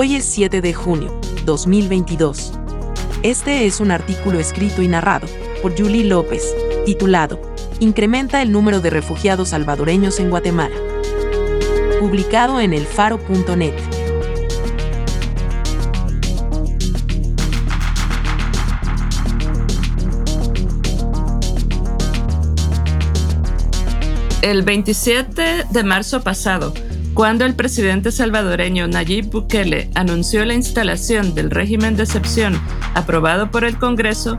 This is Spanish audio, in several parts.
Hoy es 7 de junio, 2022. Este es un artículo escrito y narrado por Julie López, titulado Incrementa el número de refugiados salvadoreños en Guatemala. Publicado en elfaro.net. El 27 de marzo pasado, cuando el presidente salvadoreño Nayib Bukele anunció la instalación del régimen de excepción aprobado por el Congreso,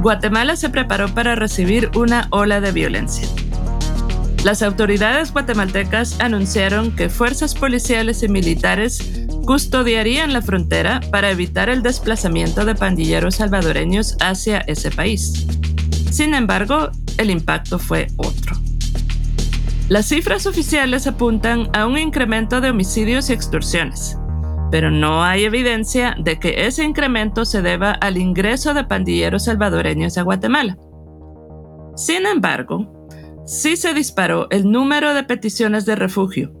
Guatemala se preparó para recibir una ola de violencia. Las autoridades guatemaltecas anunciaron que fuerzas policiales y militares custodiarían la frontera para evitar el desplazamiento de pandilleros salvadoreños hacia ese país. Sin embargo, el impacto fue otro. Las cifras oficiales apuntan a un incremento de homicidios y extorsiones, pero no hay evidencia de que ese incremento se deba al ingreso de pandilleros salvadoreños a Guatemala. Sin embargo, sí se disparó el número de peticiones de refugio.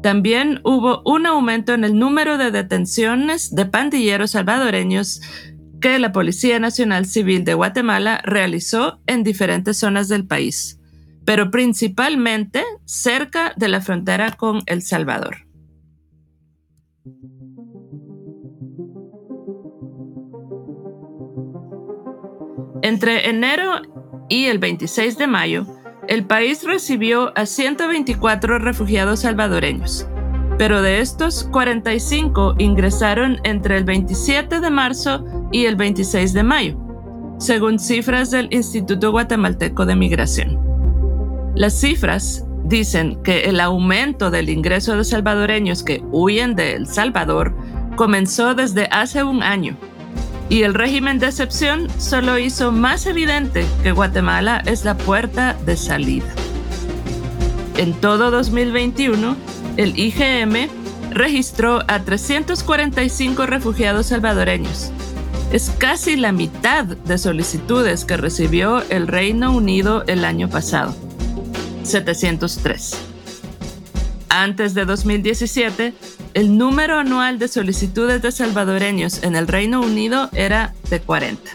También hubo un aumento en el número de detenciones de pandilleros salvadoreños que la Policía Nacional Civil de Guatemala realizó en diferentes zonas del país pero principalmente cerca de la frontera con El Salvador. Entre enero y el 26 de mayo, el país recibió a 124 refugiados salvadoreños, pero de estos 45 ingresaron entre el 27 de marzo y el 26 de mayo, según cifras del Instituto Guatemalteco de Migración. Las cifras dicen que el aumento del ingreso de salvadoreños que huyen de El Salvador comenzó desde hace un año y el régimen de excepción solo hizo más evidente que Guatemala es la puerta de salida. En todo 2021, el IGM registró a 345 refugiados salvadoreños. Es casi la mitad de solicitudes que recibió el Reino Unido el año pasado. 703. Antes de 2017, el número anual de solicitudes de salvadoreños en el Reino Unido era de 40.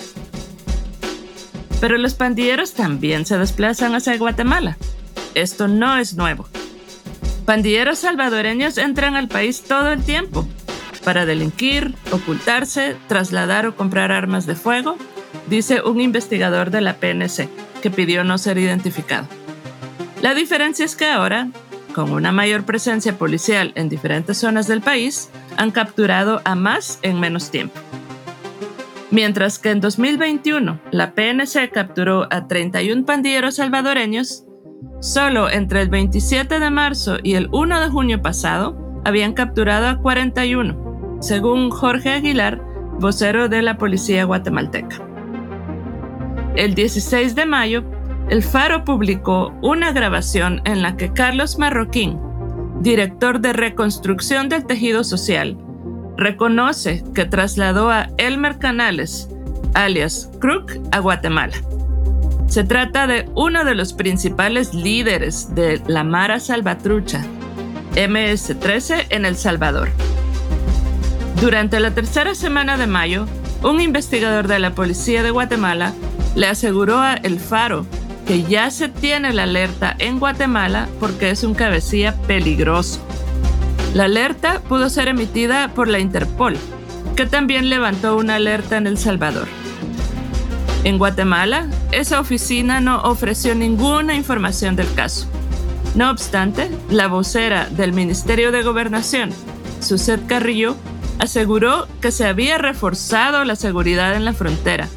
Pero los pandilleros también se desplazan hacia Guatemala. Esto no es nuevo. Pandilleros salvadoreños entran al país todo el tiempo para delinquir, ocultarse, trasladar o comprar armas de fuego, dice un investigador de la PNC que pidió no ser identificado. La diferencia es que ahora, con una mayor presencia policial en diferentes zonas del país, han capturado a más en menos tiempo. Mientras que en 2021 la PNC capturó a 31 pandilleros salvadoreños, solo entre el 27 de marzo y el 1 de junio pasado habían capturado a 41, según Jorge Aguilar, vocero de la policía guatemalteca. El 16 de mayo, el Faro publicó una grabación en la que Carlos Marroquín, director de reconstrucción del tejido social, reconoce que trasladó a Elmer Canales, alias Crook, a Guatemala. Se trata de uno de los principales líderes de la Mara Salvatrucha, MS-13 en El Salvador. Durante la tercera semana de mayo, un investigador de la Policía de Guatemala le aseguró a El Faro que ya se tiene la alerta en Guatemala porque es un cabecilla peligroso. La alerta pudo ser emitida por la Interpol, que también levantó una alerta en El Salvador. En Guatemala, esa oficina no ofreció ninguna información del caso. No obstante, la vocera del Ministerio de Gobernación, Suset Carrillo, aseguró que se había reforzado la seguridad en la frontera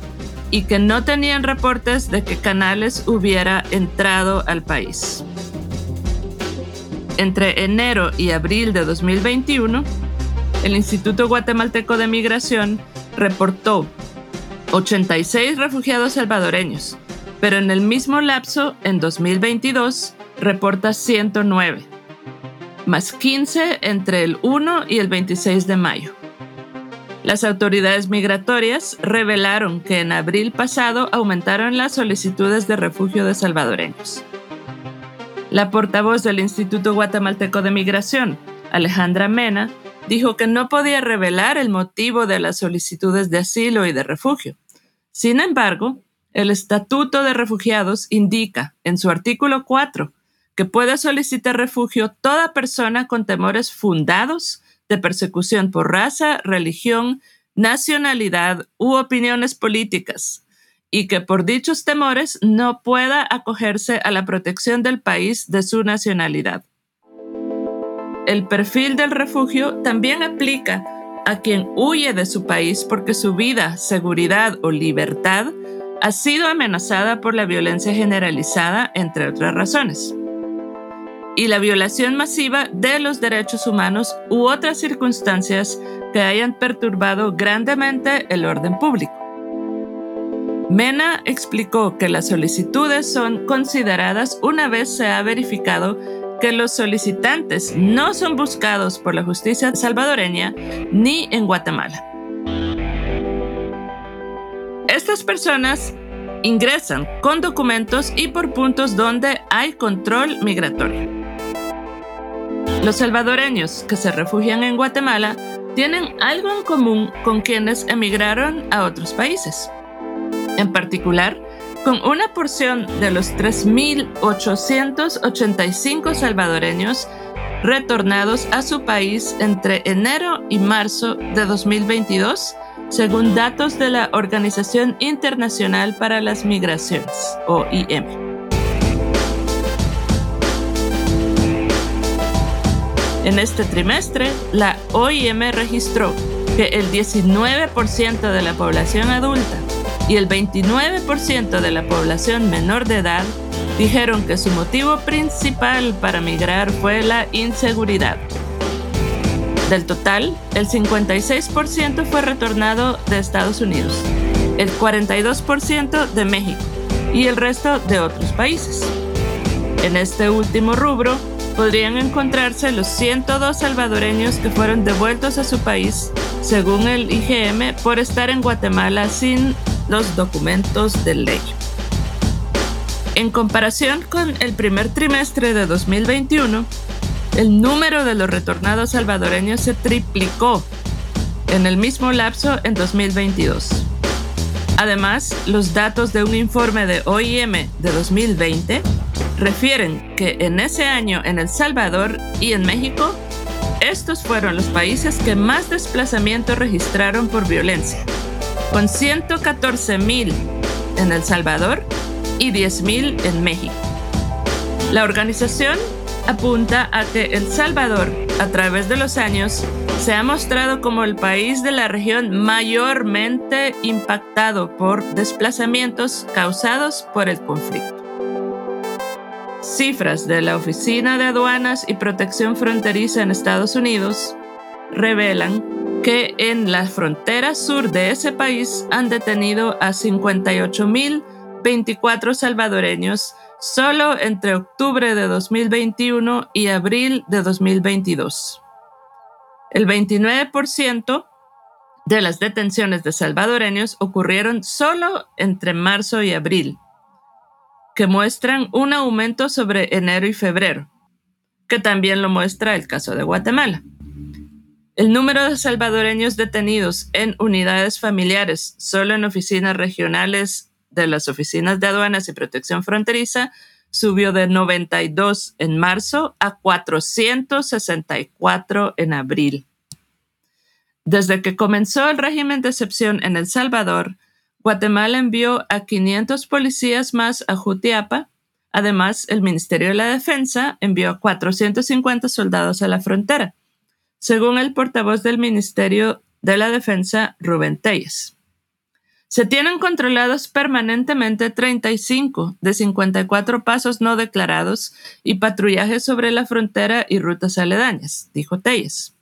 y que no tenían reportes de que Canales hubiera entrado al país. Entre enero y abril de 2021, el Instituto Guatemalteco de Migración reportó 86 refugiados salvadoreños, pero en el mismo lapso, en 2022, reporta 109, más 15 entre el 1 y el 26 de mayo. Las autoridades migratorias revelaron que en abril pasado aumentaron las solicitudes de refugio de salvadoreños. La portavoz del Instituto Guatemalteco de Migración, Alejandra Mena, dijo que no podía revelar el motivo de las solicitudes de asilo y de refugio. Sin embargo, el Estatuto de Refugiados indica en su artículo 4 que puede solicitar refugio toda persona con temores fundados de persecución por raza, religión, nacionalidad u opiniones políticas, y que por dichos temores no pueda acogerse a la protección del país de su nacionalidad. El perfil del refugio también aplica a quien huye de su país porque su vida, seguridad o libertad ha sido amenazada por la violencia generalizada, entre otras razones y la violación masiva de los derechos humanos u otras circunstancias que hayan perturbado grandemente el orden público. Mena explicó que las solicitudes son consideradas una vez se ha verificado que los solicitantes no son buscados por la justicia salvadoreña ni en Guatemala. Estas personas ingresan con documentos y por puntos donde hay control migratorio. Los salvadoreños que se refugian en Guatemala tienen algo en común con quienes emigraron a otros países. En particular, con una porción de los 3.885 salvadoreños retornados a su país entre enero y marzo de 2022, según datos de la Organización Internacional para las Migraciones, OIM. En este trimestre, la OIM registró que el 19% de la población adulta y el 29% de la población menor de edad dijeron que su motivo principal para migrar fue la inseguridad. Del total, el 56% fue retornado de Estados Unidos, el 42% de México y el resto de otros países. En este último rubro, podrían encontrarse los 102 salvadoreños que fueron devueltos a su país, según el IGM, por estar en Guatemala sin los documentos de ley. En comparación con el primer trimestre de 2021, el número de los retornados salvadoreños se triplicó en el mismo lapso en 2022. Además, los datos de un informe de OIM de 2020 refieren que en ese año en El Salvador y en México, estos fueron los países que más desplazamiento registraron por violencia, con 114 mil en El Salvador y 10 mil en México. La organización apunta a que El Salvador, a través de los años, se ha mostrado como el país de la región mayormente impactado por desplazamientos causados por el conflicto. Cifras de la Oficina de Aduanas y Protección Fronteriza en Estados Unidos revelan que en la frontera sur de ese país han detenido a 58.024 salvadoreños solo entre octubre de 2021 y abril de 2022. El 29% de las detenciones de salvadoreños ocurrieron solo entre marzo y abril, que muestran un aumento sobre enero y febrero, que también lo muestra el caso de Guatemala. El número de salvadoreños detenidos en unidades familiares solo en oficinas regionales de las oficinas de aduanas y protección fronteriza subió de 92 en marzo a 464 en abril. Desde que comenzó el régimen de excepción en El Salvador, Guatemala envió a 500 policías más a Jutiapa. Además, el Ministerio de la Defensa envió a 450 soldados a la frontera, según el portavoz del Ministerio de la Defensa, Rubén Telles. Se tienen controlados permanentemente 35 de 54 pasos no declarados y patrullajes sobre la frontera y rutas aledañas, dijo Telles.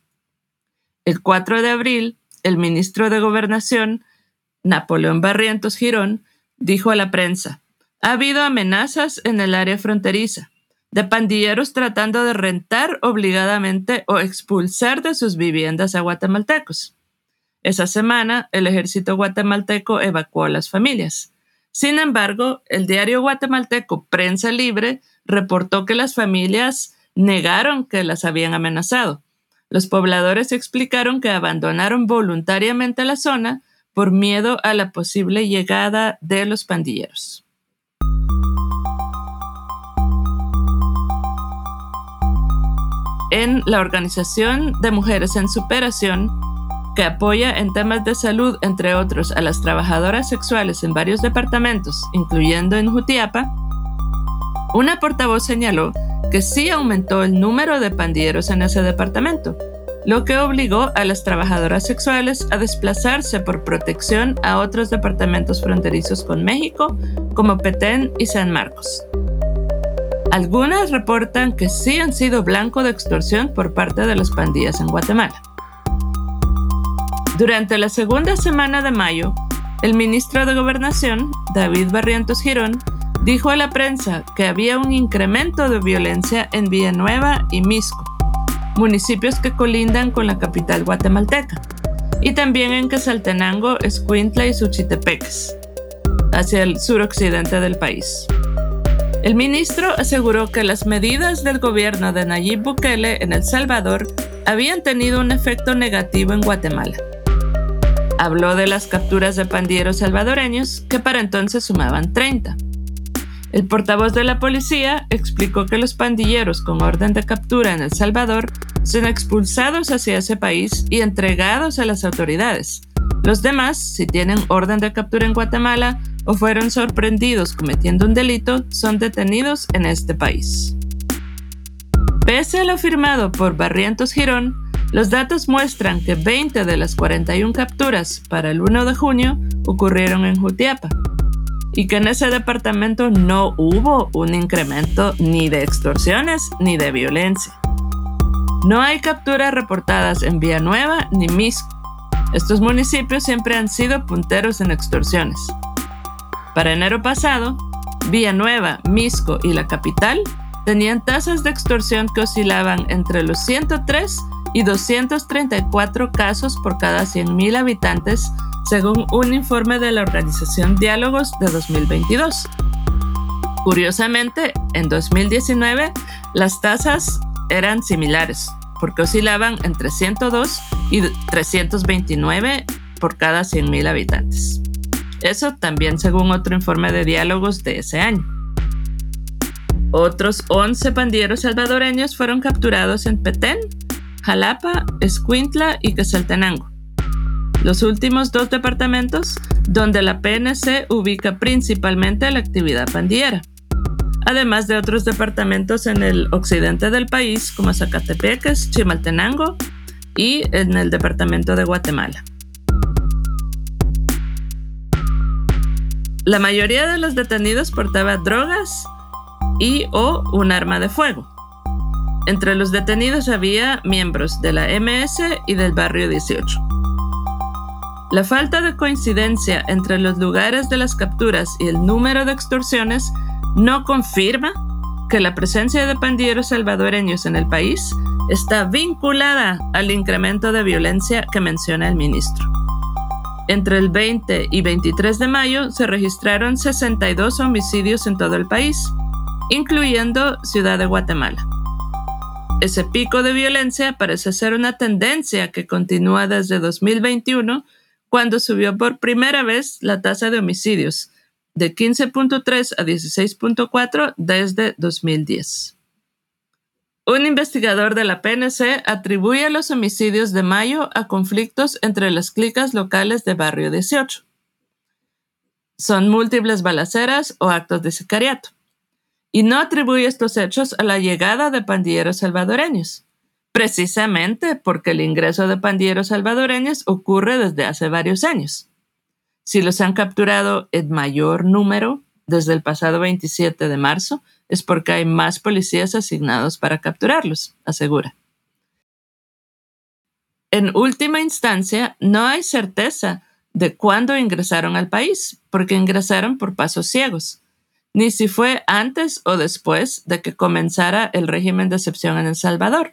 El 4 de abril, el ministro de Gobernación, Napoleón Barrientos Girón, dijo a la prensa, ha habido amenazas en el área fronteriza de pandilleros tratando de rentar obligadamente o expulsar de sus viviendas a guatemaltecos. Esa semana, el ejército guatemalteco evacuó a las familias. Sin embargo, el diario guatemalteco Prensa Libre reportó que las familias negaron que las habían amenazado. Los pobladores explicaron que abandonaron voluntariamente la zona por miedo a la posible llegada de los pandilleros. En la Organización de Mujeres en Superación, que apoya en temas de salud, entre otros, a las trabajadoras sexuales en varios departamentos, incluyendo en Jutiapa, una portavoz señaló que sí aumentó el número de pandilleros en ese departamento, lo que obligó a las trabajadoras sexuales a desplazarse por protección a otros departamentos fronterizos con México, como Petén y San Marcos. Algunas reportan que sí han sido blanco de extorsión por parte de las pandillas en Guatemala. Durante la segunda semana de mayo, el ministro de Gobernación, David Barrientos Girón, dijo a la prensa que había un incremento de violencia en Villanueva y Misco, municipios que colindan con la capital guatemalteca, y también en Quesaltenango, Escuintla y Suchitepeques, hacia el suroccidente del país. El ministro aseguró que las medidas del gobierno de Nayib Bukele en El Salvador habían tenido un efecto negativo en Guatemala Habló de las capturas de pandilleros salvadoreños, que para entonces sumaban 30. El portavoz de la policía explicó que los pandilleros con orden de captura en El Salvador son expulsados hacia ese país y entregados a las autoridades. Los demás, si tienen orden de captura en Guatemala o fueron sorprendidos cometiendo un delito, son detenidos en este país. Pese a lo firmado por Barrientos Girón, los datos muestran que 20 de las 41 capturas para el 1 de junio ocurrieron en Jutiapa y que en ese departamento no hubo un incremento ni de extorsiones ni de violencia. No hay capturas reportadas en Villanueva ni Misco. Estos municipios siempre han sido punteros en extorsiones. Para enero pasado, Villanueva, Misco y la capital tenían tasas de extorsión que oscilaban entre los 103 y 234 casos por cada 100.000 habitantes, según un informe de la organización Diálogos de 2022. Curiosamente, en 2019 las tasas eran similares, porque oscilaban entre 102 y 329 por cada 100.000 habitantes. Eso también según otro informe de diálogos de ese año. Otros 11 pandilleros salvadoreños fueron capturados en Petén Jalapa, Escuintla y Quesaltenango. Los últimos dos departamentos donde la PNC ubica principalmente la actividad pandillera, además de otros departamentos en el occidente del país como Zacatepeques, Chimaltenango y en el departamento de Guatemala. La mayoría de los detenidos portaba drogas y o un arma de fuego. Entre los detenidos había miembros de la MS y del barrio 18. La falta de coincidencia entre los lugares de las capturas y el número de extorsiones no confirma que la presencia de pandilleros salvadoreños en el país está vinculada al incremento de violencia que menciona el ministro. Entre el 20 y 23 de mayo se registraron 62 homicidios en todo el país, incluyendo Ciudad de Guatemala. Ese pico de violencia parece ser una tendencia que continúa desde 2021, cuando subió por primera vez la tasa de homicidios, de 15.3 a 16.4 desde 2010. Un investigador de la PNC atribuye los homicidios de mayo a conflictos entre las clicas locales de Barrio 18. Son múltiples balaceras o actos de sicariato y no atribuye estos hechos a la llegada de pandilleros salvadoreños, precisamente porque el ingreso de pandilleros salvadoreños ocurre desde hace varios años. Si los han capturado en mayor número desde el pasado 27 de marzo, es porque hay más policías asignados para capturarlos, asegura. En última instancia, no hay certeza de cuándo ingresaron al país, porque ingresaron por pasos ciegos, ni si fue antes o después de que comenzara el régimen de excepción en El Salvador,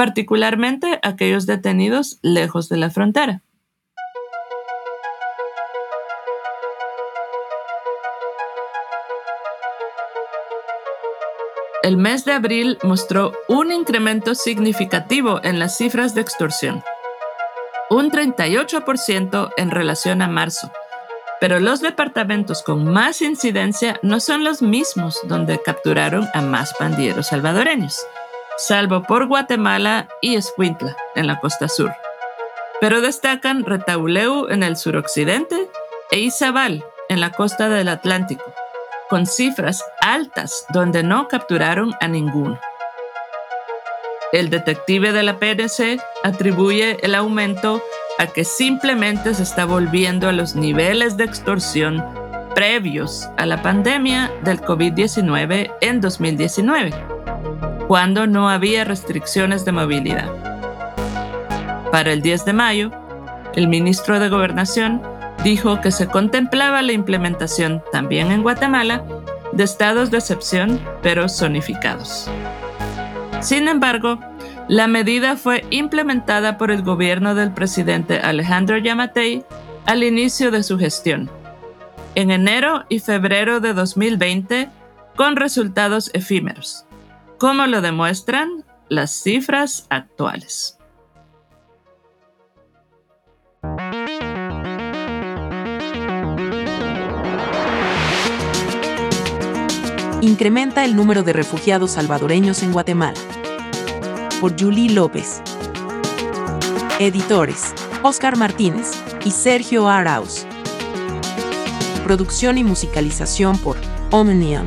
particularmente aquellos detenidos lejos de la frontera. el mes de abril mostró un incremento significativo en las cifras de extorsión, un 38% en relación a marzo, pero los departamentos con más incidencia no son los mismos donde capturaron a más pandilleros salvadoreños, salvo por Guatemala y Escuintla en la costa sur. Pero destacan Retauleu en el suroccidente e Izabal en la costa del Atlántico con cifras altas donde no capturaron a ninguno. El detective de la PNC atribuye el aumento a que simplemente se está volviendo a los niveles de extorsión previos a la pandemia del COVID-19 en 2019, cuando no había restricciones de movilidad. Para el 10 de mayo, el ministro de Gobernación dijo que se contemplaba la implementación también en Guatemala de estados de excepción, pero zonificados. Sin embargo, la medida fue implementada por el gobierno del presidente Alejandro Yamatei al inicio de su gestión, en enero y febrero de 2020, con resultados efímeros, como lo demuestran las cifras actuales. incrementa el número de refugiados salvadoreños en Guatemala. Por Julie López. Editores, Oscar Martínez y Sergio Arauz. Producción y musicalización por Omnium.